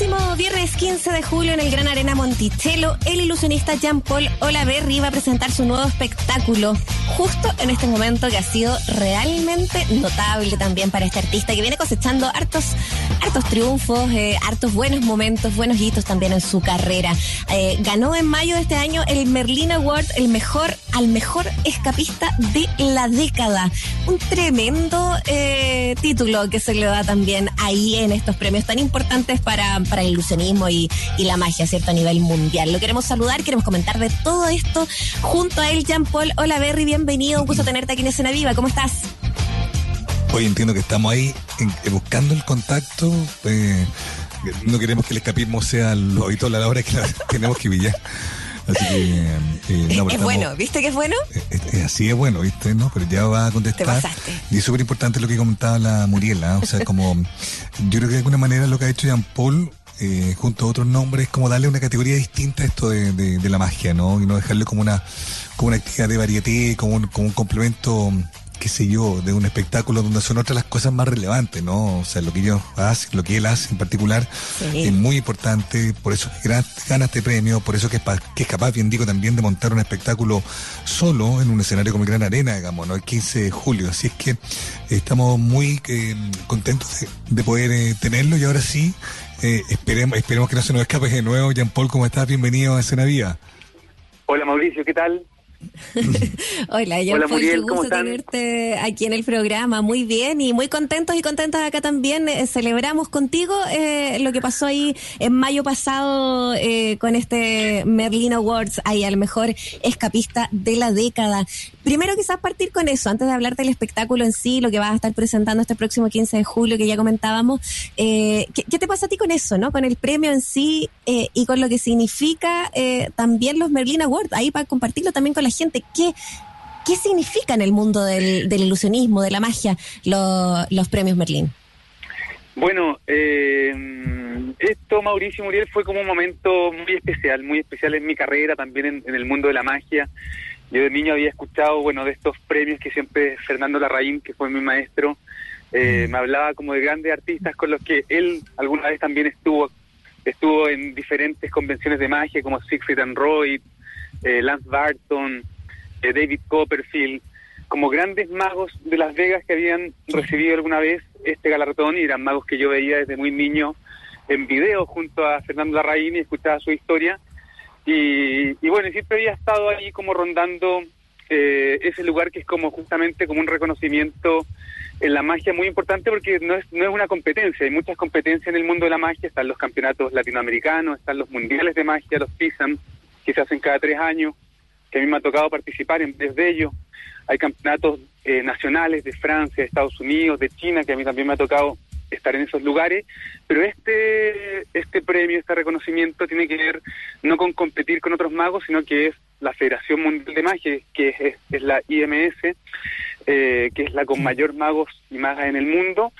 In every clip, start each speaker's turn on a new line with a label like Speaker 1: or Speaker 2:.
Speaker 1: próximo viernes 15 de julio en el Gran Arena Monticello, el ilusionista Jean-Paul Olaverri va a presentar su nuevo espectáculo, justo en este momento que ha sido realmente notable también para este artista que viene cosechando hartos, hartos triunfos, eh, hartos buenos momentos, buenos hitos también en su carrera. Eh, ganó en mayo de este año el Merlin Award, el mejor, al mejor escapista de la década. Un tremendo eh, título que se le da también ahí en estos premios tan importantes para, para el ilusionismo y, y, la magia, ¿cierto? A nivel mundial. Lo queremos saludar, queremos comentar de todo esto junto a él, Jean Paul. Hola, Berry, bienvenido. Un gusto tenerte aquí en Escena Viva. ¿Cómo estás?
Speaker 2: Hoy entiendo que estamos ahí en, buscando el contacto. Eh, no queremos que el escapismo sea lo habitual a la hora que la tenemos que billar. Así que.
Speaker 1: Eh, no, es bueno, ¿viste que es bueno?
Speaker 2: Eh, así es bueno, ¿viste? ¿no? Pero ya va a contestar.
Speaker 1: Te pasaste.
Speaker 2: Y es súper importante lo que comentaba la Muriela. O sea, como. yo creo que de alguna manera lo que ha hecho Jean Paul eh, junto a otros nombres, como darle una categoría distinta a esto de, de, la magia, ¿no? Y no dejarle como una, como una actividad de varieté, como un, como un complemento, qué sé yo, de un espectáculo donde son otras las cosas más relevantes, ¿no? O sea, lo que ellos hacen, lo que él hace en particular, es muy importante, por eso que gana este premio, por eso que es, que es capaz, bien digo, también de montar un espectáculo solo en un escenario como el Gran Arena, digamos, ¿no? El 15 de julio. Así es que estamos muy eh, contentos de, de poder eh, tenerlo y ahora sí, eh, esperemos, esperemos que no se nos escape de nuevo. Jean Paul, ¿cómo estás? Bienvenido a Escena Vía.
Speaker 3: Hola Mauricio, ¿qué tal?
Speaker 1: Hola, yo Paul, qué gusto tenerte aquí en el programa. Muy bien y muy contentos y contentas acá también. Eh, celebramos contigo eh, lo que pasó ahí en mayo pasado eh, con este Merlin Awards, ahí al mejor escapista de la década. Primero quizás partir con eso, antes de hablarte del espectáculo en sí, lo que vas a estar presentando este próximo 15 de julio que ya comentábamos. ¿qué, ¿qué, te pasa a ti con eso, no? Con el premio en sí y con lo que significa también los Merlin Awards, ahí para compartirlo también con la gente. ¿Qué, qué significa en el mundo del, ilusionismo, de la magia, los premios Merlín?
Speaker 3: Bueno, eh, esto, Mauricio Muriel, fue como un momento muy especial, muy especial en mi carrera, también en, el mundo de la magia. Yo de niño había escuchado, bueno, de estos premios que siempre Fernando Larraín, que fue mi maestro, eh, mm. me hablaba como de grandes artistas con los que él alguna vez también estuvo, estuvo en diferentes convenciones de magia como Siegfried and Roy, eh, Lance Barton, eh, David Copperfield, como grandes magos de Las Vegas que habían recibido alguna vez este galardón y eran magos que yo veía desde muy niño en video junto a Fernando Larraín y escuchaba su historia. Y, bueno, siempre había estado ahí como rondando eh, ese lugar que es como justamente como un reconocimiento en la magia muy importante porque no es, no es una competencia, hay muchas competencias en el mundo de la magia, están los campeonatos latinoamericanos, están los mundiales de magia, los PISAM, que se hacen cada tres años, que a mí me ha tocado participar en vez de ellos. Hay campeonatos eh, nacionales de Francia, de Estados Unidos, de China, que a mí también me ha tocado estar en esos lugares, pero este este premio, este reconocimiento tiene que ver no con competir con otros magos, sino que es la Federación Mundial de Magia, que es, la IMS, eh, que es la con mayor magos y magas en el mundo,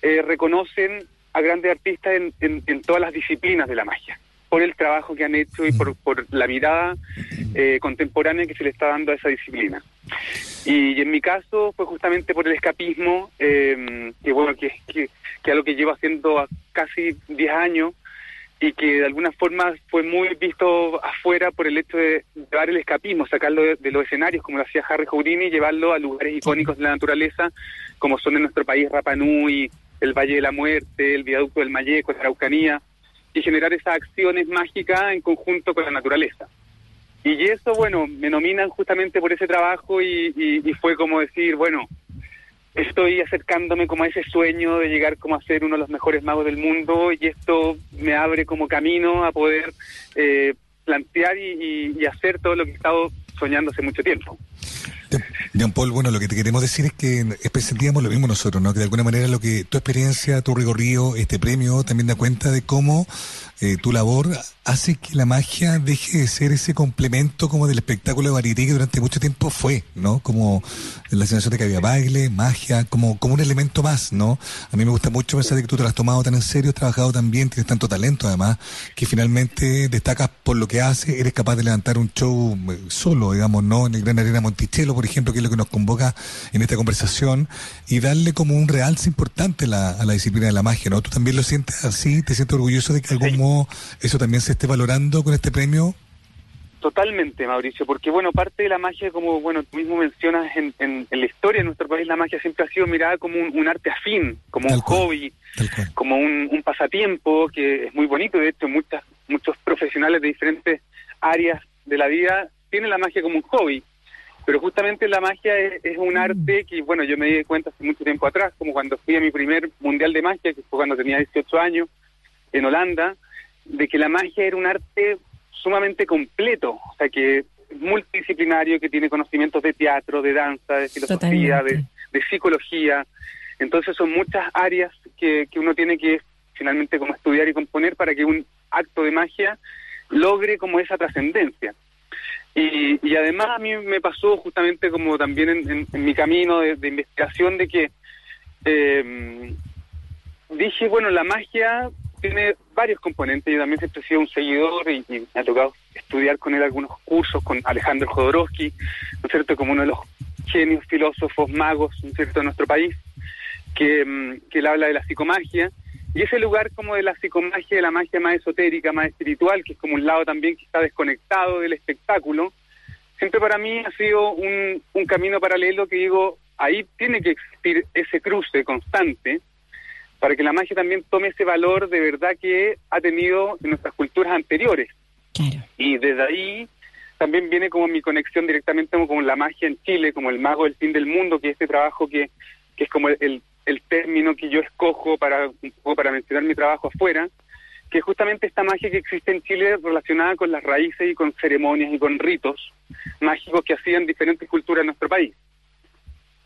Speaker 3: eh, reconocen a grandes artistas en todas las disciplinas de la magia por el trabajo que han hecho y por, por la mirada eh, contemporánea que se le está dando a esa disciplina. Y, en mi caso fue justamente por el escapismo, eh, que bueno, que, que, que algo que llevo haciendo casi 10 años y que de alguna forma fue muy visto afuera por el hecho de llevar el escapismo, sacarlo de, los escenarios, como lo hacía Harry Houdini, y llevarlo a lugares icónicos de la naturaleza, como son en nuestro país Rapa Nui, el Valle de la Muerte, el Viaducto del Mayeco, la Araucanía, y generar esas acciones mágicas en conjunto con la naturaleza. Y eso, bueno, me nominan justamente por ese trabajo y, fue como decir, bueno, estoy acercándome como a ese sueño de llegar como a ser uno de los mejores magos del mundo y esto me abre como camino a poder eh, plantear y, y, hacer todo lo que he estado soñando hace mucho tiempo.
Speaker 2: Jean Paul, bueno, lo que te queremos decir es que sentíamos lo mismo nosotros, ¿no? Que de alguna manera lo que tu experiencia, tu recorrido, este premio también da cuenta de cómo eh, tu labor hace que la magia deje de ser ese complemento como del espectáculo de varieté que durante mucho tiempo fue, ¿no? Como la sensación de que había baile, magia, como, como un elemento más, ¿no? A mí me gusta mucho pensar de que tú te lo has tomado tan en serio, has trabajado tan bien, tienes tanto talento además, que finalmente destacas por lo que haces, eres capaz de levantar un show eh, solo, digamos, ¿no? En el Gran Arena Monticello, por ejemplo, que es lo que nos convoca en esta conversación, y darle como un realce importante a la disciplina de la magia, ¿no? ¿Tú también lo sientes así? ¿Te sientes orgulloso de que de algún modo eso también se esté valorando con este premio?
Speaker 3: Totalmente, Mauricio, porque bueno, parte de la magia, como bueno, tú mismo mencionas en, en, la historia de nuestro país, la magia siempre ha sido mirada como un, arte afín, como un hobby, como un, un, pasatiempo que es muy bonito. De hecho, muchas, muchos profesionales de diferentes áreas de la vida tienen la magia como un hobby. Pero justamente la magia es, un mm. arte que, bueno, yo me di cuenta hace mucho tiempo atrás, como cuando fui a mi primer mundial de magia, que fue cuando tenía 18 años, en Holanda, de que la magia era un arte sumamente completo, o sea que es multidisciplinario, que tiene conocimientos de teatro, de danza, de filosofía, de, psicología. Entonces son muchas áreas que, que uno tiene que finalmente como estudiar y componer para que un acto de magia logre como esa trascendencia. Y, y, además a mí me pasó justamente como también en, mi camino de, investigación de que eh, dije, bueno, la magia tiene varios componentes. Yo también siempre he sido un seguidor y, me ha tocado estudiar con él algunos cursos con Alejandro Jodorowsky, ¿no es cierto?, como uno de los genios filósofos magos, ¿no es cierto?, de nuestro país, que, mm, que él habla de la psicomagia. Y ese lugar como de la psicomagia, de la magia más esotérica, más espiritual, que es como un lado también que está desconectado del espectáculo, siempre para mí ha sido un, un camino paralelo que digo, ahí tiene que existir ese cruce constante para que la magia también tome ese valor de verdad que ha tenido en nuestras culturas anteriores. Y desde ahí también viene como mi conexión directamente con la magia en Chile, como el mago del fin del mundo, que es este trabajo que, que es como el, el, término que yo escojo para, para mencionar mi trabajo afuera, que es justamente esta magia que existe en Chile relacionada con las raíces y con ceremonias y con ritos mágicos que hacían diferentes culturas en nuestro país.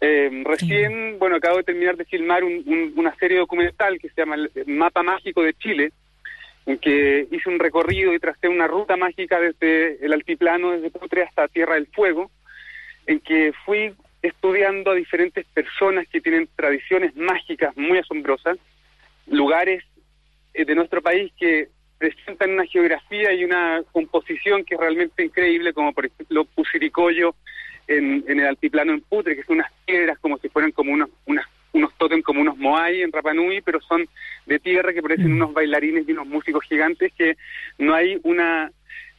Speaker 3: Eh, recién, bueno, acabo de terminar de filmar una serie documental que se llama el Mapa Mágico de Chile, en que hice un recorrido y tracé una ruta mágica desde el altiplano, desde Putre hasta Tierra del Fuego, en que fui estudiando a diferentes personas que tienen tradiciones mágicas muy asombrosas, lugares eh, de nuestro país que presentan una geografía y una composición que es realmente increíble, como por ejemplo Pusiricoyo, en, el altiplano en Putre, que son unas piedras como si fueran como unos, unas, unos tótem como unos moai en Rapanui, pero son de tierra que parecen mm. unos bailarines y unos músicos gigantes que no hay una...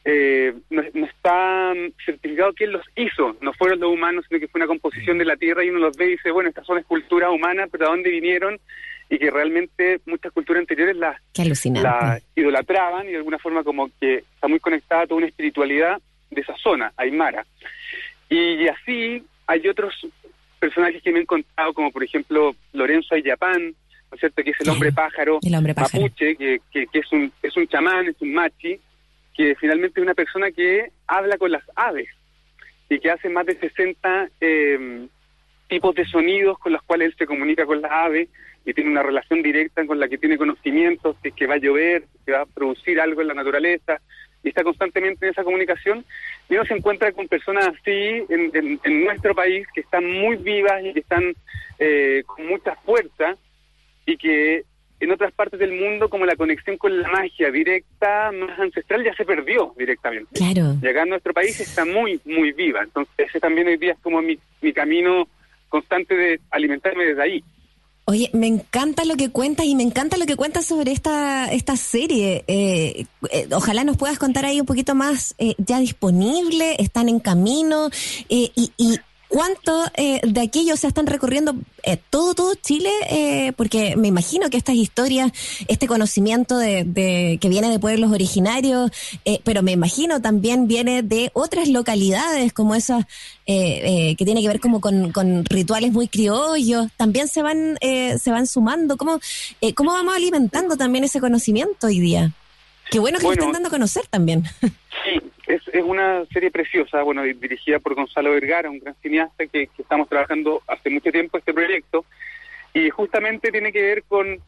Speaker 3: Eh, no, está certificado quién los hizo, no fueron los humanos, sino que fue una composición de la tierra y uno los ve y dice, bueno, estas son esculturas humanas, pero ¿a dónde vinieron? Y que realmente muchas culturas anteriores las, las idolatraban y de alguna forma como que está muy conectada a toda una espiritualidad de esa zona, Aymara. Y así hay otros personajes que me han contado, como por ejemplo Lorenzo Ayapán, ¿no es cierto? Que es el hombre pájaro,
Speaker 1: el hombre
Speaker 3: mapuche, que, que, es, un, es un chamán, es un machi, que finalmente es una persona que habla con las aves y que hace más de 60 em, tipos de sonidos con los cuales él se comunica con las aves y tiene una relación directa con la que tiene conocimientos, de que va a llover, que va a producir algo en la naturaleza, y está constantemente en esa comunicación, y uno se encuentra con personas así en, en, nuestro país que están muy vivas y que están eh, con mucha fuerza y que en otras partes del mundo como la conexión con la magia directa más ancestral ya se perdió directamente.
Speaker 1: Claro.
Speaker 3: Llegar a nuestro país está muy, muy viva. Entonces ese también hoy día es como mi, mi camino constante de alimentarme desde ahí.
Speaker 1: Oye, me encanta lo que cuentas y me encanta lo que cuentas sobre esta, esta serie. Eh, eh, ojalá nos puedas contar ahí un poquito más eh, ya disponible, están en camino y, y ¿Cuánto eh, de aquellos se están recorriendo eh, todo, todo Chile? Eh, porque me imagino que estas historias, este conocimiento de, que viene de pueblos originarios, pero me imagino también viene de otras localidades como esas que tiene que ver como con, rituales muy criollos, también se van, se van sumando. ¿Cómo, ¿Cómo vamos alimentando también ese conocimiento hoy día? Qué bueno que lo estén dando a conocer también.
Speaker 3: Sí, es, es una serie preciosa, bueno, dirigida por Gonzalo Vergara, un gran cineasta que, estamos trabajando hace mucho tiempo este proyecto, y justamente tiene que ver con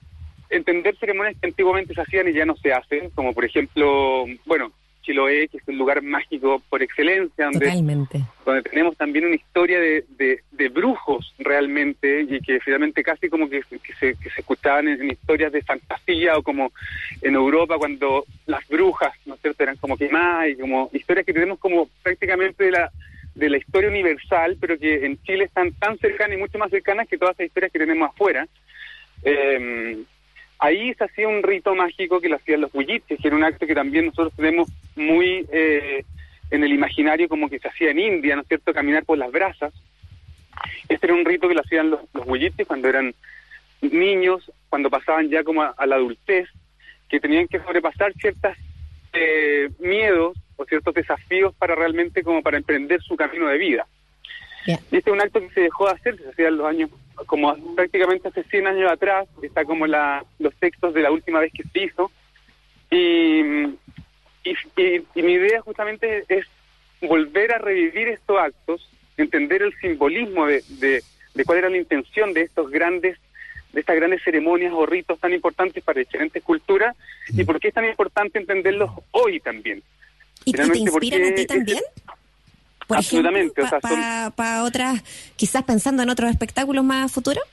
Speaker 3: entender ceremonias que antiguamente se hacían y ya no se hacen, como por ejemplo, bueno, Chiloé, que es un lugar mágico por excelencia, donde, donde tenemos también una historia de, de, brujos realmente y que finalmente casi como que, se, que se escuchaban en, historias de fantasía o como en Europa cuando las brujas, ¿no es cierto?, eran como quemadas y como historias que tenemos como prácticamente de la de la historia universal, pero que en Chile están tan cercanas y mucho más cercanas que todas las historias que tenemos afuera. Eh, ahí se hacía un rito mágico que lo hacían los bulliches, que era un acto que también nosotros tenemos muy eh, en el imaginario como que se hacía en India, ¿no es cierto?, caminar por las brasas. Este era un rito que lo hacían los, los cuando eran niños, cuando pasaban ya como a, la adultez, que tenían que sobrepasar ciertos eh, miedos o ciertos desafíos para realmente como para emprender su camino de vida. Y este es un acto que se dejó de hacer, se hacía en los años, como prácticamente hace 100 años atrás, está como la, los textos de la última vez que se hizo. Y, y, mi idea justamente es volver a revivir estos actos, entender el simbolismo de, de, de cuál era la intención de estos grandes de estas grandes ceremonias o ritos tan importantes para diferentes culturas y por qué es tan importante entenderlos hoy también.
Speaker 1: ¿Y, te inspiran a ti también? Por Absolutamente. ejemplo, para otras, quizás pensando en otros espectáculos más futuros?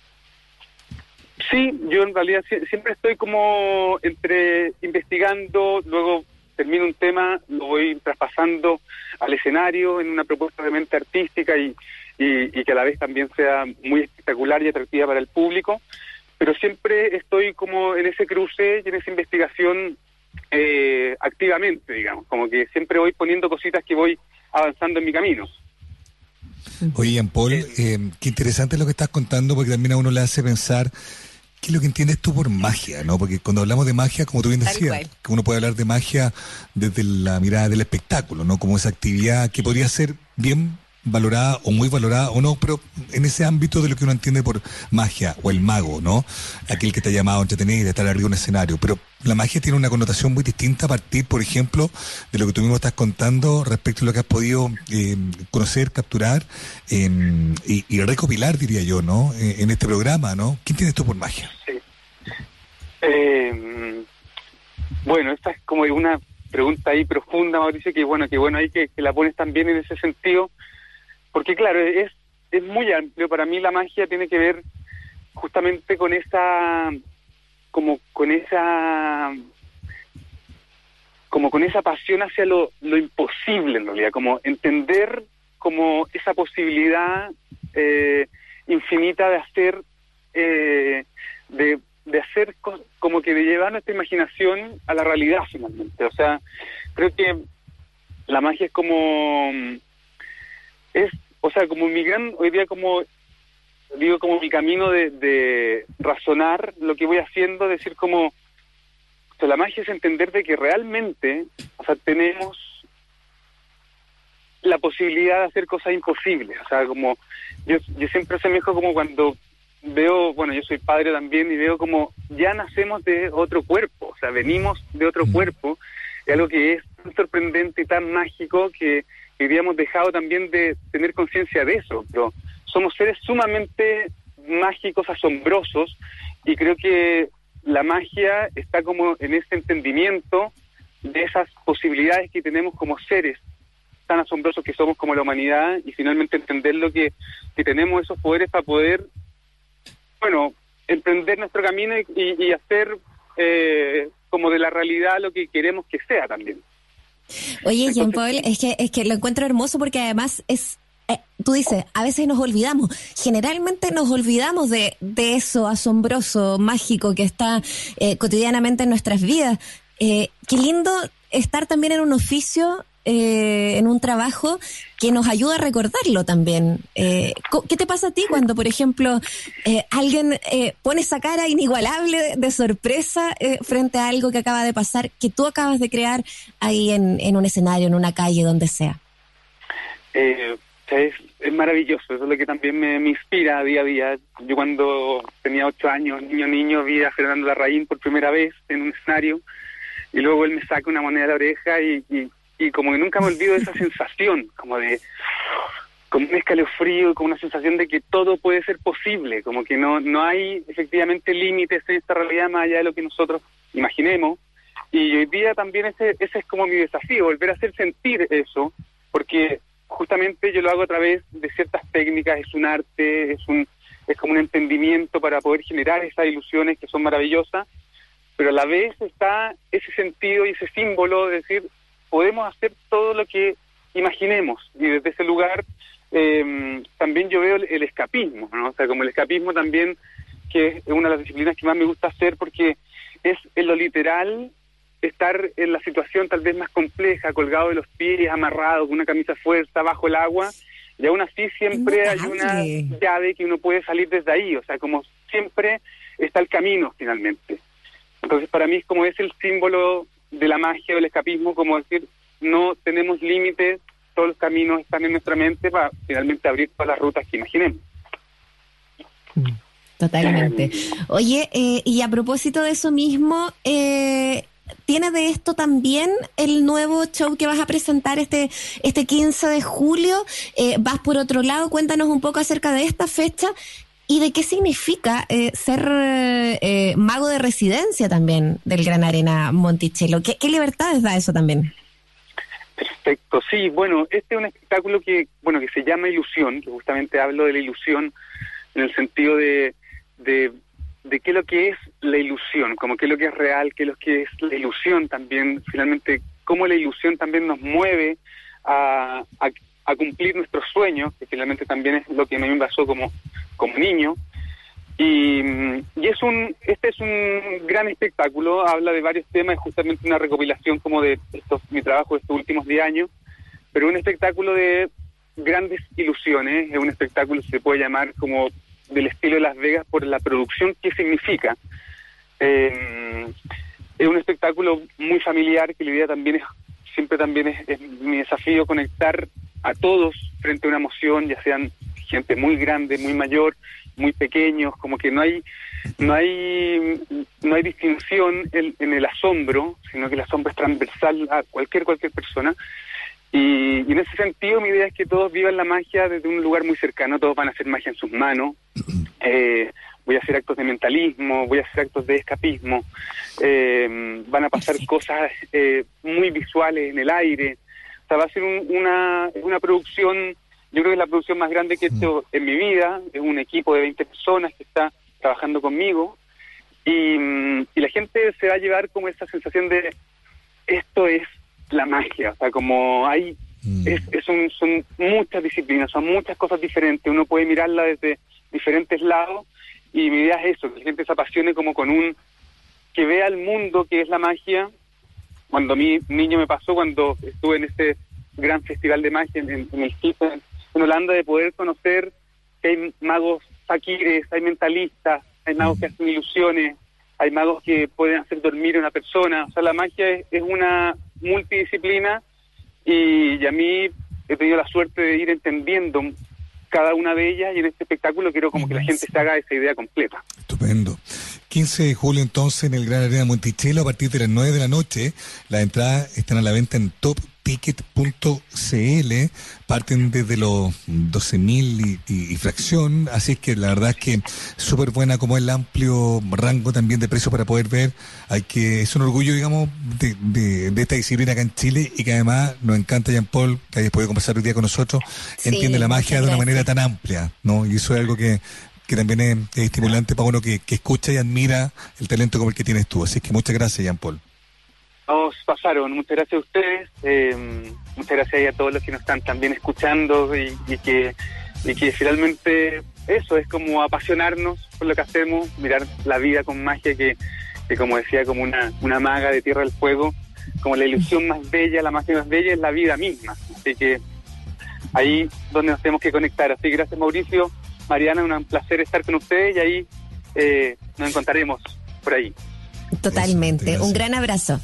Speaker 3: Sí, yo en realidad siempre estoy como entre investigando, luego termino un tema, lo voy traspasando al escenario en una propuesta de mente artística y, y, que a la vez también sea muy espectacular y atractiva para el público, pero siempre estoy como en ese cruce y en esa investigación eh, activamente, digamos, como que siempre voy poniendo cositas que voy avanzando en mi camino.
Speaker 2: Oye, Jean Paul, eh, qué interesante lo que estás contando porque también a uno le hace pensar qué es lo que entiendes tú por magia, ¿no? Porque cuando hablamos de magia, como tú bien decías, que uno puede hablar de magia desde la mirada del espectáculo, ¿no? Como esa actividad que podría ser bien valorada o muy valorada o no, pero en ese ámbito de lo que uno entiende por magia o el mago, ¿no? Aquel que te ha llamado a entretener y estar arriba de un escenario. Pero la magia tiene una connotación muy distinta a partir, por ejemplo, de lo que tú mismo estás contando respecto a lo que has podido eh, conocer, capturar y, recopilar, diría yo, ¿no? Eh, en este programa, ¿no? ¿Quién tienes tú por magia? Sí.
Speaker 3: Eh, bueno, esta es como una pregunta ahí profunda, Mauricio, que bueno, que bueno ahí que la pones también en ese sentido porque claro, es, es muy amplio. Para mí la magia tiene que ver justamente con esa, como con esa, como con esa pasión hacia lo, lo imposible en realidad, como entender como esa posibilidad eh, infinita de hacer, eh, de, de hacer como que de llevar nuestra imaginación a la realidad finalmente. O sea, creo que la magia es como es o sea, como mi gran, hoy día como, digo, como mi camino de, razonar lo que voy haciendo, decir como, o sea, la magia es entender de que realmente, o sea, tenemos la posibilidad de hacer cosas imposibles, o sea, como, yo, yo siempre se me dijo como cuando veo, bueno, yo soy padre también y veo como ya nacemos de otro cuerpo, o sea, venimos de otro cuerpo, es algo que es tan sorprendente y tan mágico que habíamos dejado también de tener conciencia de eso, pero somos seres sumamente mágicos, asombrosos, y creo que la magia está como en ese entendimiento de esas posibilidades que tenemos como seres tan asombrosos que somos como la humanidad y finalmente entender lo que, que tenemos esos poderes para poder, bueno, emprender nuestro camino y, hacer eh, como de la realidad lo que queremos que sea también.
Speaker 1: Oye, Jean Paul, es que, es que lo encuentro hermoso porque además es eh, tú dices, a veces nos olvidamos, generalmente nos olvidamos de, de eso asombroso, mágico que está eh, cotidianamente en nuestras vidas. Eh, qué lindo estar también en un oficio eh, en un trabajo que nos ayuda a recordarlo también. Eh, ¿Qué te pasa a ti cuando, por ejemplo, eh, alguien eh, pone esa cara inigualable de, sorpresa frente a algo que acaba de pasar, que tú acabas de crear ahí en, en un escenario, en una calle, donde sea?
Speaker 3: es, es, maravilloso, eso es lo que también me, inspira día a día. Yo cuando tenía ocho años, niño, niño, vi a Fernando Larraín por primera vez en un escenario y luego él me saca una moneda de la oreja y, y como que nunca me olvido de esa sensación, como de como un escalofrío, como una sensación de que todo puede ser posible, como que no, no hay efectivamente límites en esta realidad más allá de lo que nosotros imaginemos. Y hoy día también ese, ese es como mi desafío, volver a hacer sentir eso, porque justamente yo lo hago a través de ciertas técnicas, es un arte, es un es como un entendimiento para poder generar esas ilusiones que son maravillosas, pero a la vez está ese sentido y ese símbolo de decir, podemos hacer todo lo que imaginemos. Y desde ese lugar eh, también yo veo el, escapismo, ¿no? O sea, como el escapismo también, que es una de las disciplinas que más me gusta hacer porque es en lo literal estar en la situación tal vez más compleja, colgado de los pies, amarrado, con una camisa fuerza, bajo el agua, y aún así siempre hay una llave que uno puede salir desde ahí, o sea, como siempre está el camino finalmente. Entonces para mí es como es el símbolo de la magia del escapismo, como decir, no tenemos límites, todos los caminos están en nuestra mente para finalmente abrir todas las rutas que imaginemos.
Speaker 1: Totalmente. Oye, eh, y a propósito de eso mismo, eh, ¿tiene de esto también el nuevo show que vas a presentar este, este 15 de julio? Eh, ¿Vas por otro lado? Cuéntanos un poco acerca de esta fecha y de qué significa eh, ser eh, mago de residencia también del Gran Arena Monticello. ¿Qué, ¿Qué libertades da eso también?
Speaker 3: Perfecto, sí, bueno, este es un espectáculo que, bueno, que se llama Ilusión, que justamente hablo de la ilusión en el sentido de, de, qué es lo que es la ilusión, como qué es lo que es real, qué es lo que es la ilusión también, finalmente, cómo la ilusión también nos mueve a, a, cumplir nuestros sueños, que finalmente también es lo que a me pasó como, como niño, y, y, es un, este es un gran espectáculo, habla de varios temas, es justamente una recopilación como de estos, mi trabajo de estos últimos 10 años, pero un espectáculo de grandes ilusiones, es un espectáculo se puede llamar como del estilo de Las Vegas por la producción que significa. Eh, es un espectáculo muy familiar que la idea también es, siempre también es, es mi desafío conectar a todos frente a una emoción, ya sean gente muy grande, muy mayor, muy pequeños, como que no hay no hay no hay distinción en, en el asombro, sino que el asombro es transversal a cualquier cualquier persona. Y, en ese sentido mi idea es que todos vivan la magia desde un lugar muy cercano, todos van a hacer magia en sus manos. Eh, voy a hacer actos de mentalismo, voy a hacer actos de escapismo, eh, van a pasar cosas eh, muy visuales en el aire. O sea, va a ser una, una producción yo creo que es la producción más grande que he hecho en mi vida, es un equipo de 20 personas que está trabajando conmigo. Y, la gente se va a llevar como esa sensación de esto es la magia, o sea, como hay, mm. es, son muchas disciplinas, son muchas cosas diferentes, uno puede mirarla desde diferentes lados. Y mi idea es eso, que la gente se apasione como con un, que vea el mundo que es la magia, cuando a mí niño me pasó cuando estuve en este gran festival de magia en, el Stephen en Holanda de poder conocer que hay magos faquires, hay mentalistas, hay magos que hacen ilusiones, hay magos que pueden hacer dormir a una persona. O sea, la magia es, una multidisciplina y, a mí he tenido la suerte de ir entendiendo cada una de ellas y en este espectáculo quiero como que la gente se haga esa idea completa.
Speaker 2: Estupendo. 15 de julio entonces en el Gran Arena Monticello a partir de las 9 de la noche. Las entradas están a la venta en Top ticket.cl parten desde los 12.000 y, y, fracción, así es que la verdad es que súper buena como el amplio rango también de precio para poder ver, hay que es un orgullo digamos de, esta disciplina acá en Chile y que además nos encanta Jean Paul, que haya podido conversar hoy día con nosotros, entiende la magia de una manera tan amplia, ¿no? Y eso es algo que que también es, estimulante para uno que, que, escucha y admira el talento como el que tienes tú. Así que muchas gracias, Jean Paul.
Speaker 3: Nos pasaron. Muchas gracias a ustedes. Eh, muchas gracias a todos los que nos están también escuchando y, que, y que finalmente eso es como apasionarnos por lo que hacemos, mirar la vida con magia que, que como decía, como una, una maga de Tierra del Fuego, como la ilusión más bella, la magia más bella es la vida misma. Así que ahí donde nos tenemos que conectar. Así que gracias Mauricio, Mariana, un placer estar con ustedes y ahí eh, nos encontraremos por ahí.
Speaker 1: Totalmente. Un gran abrazo.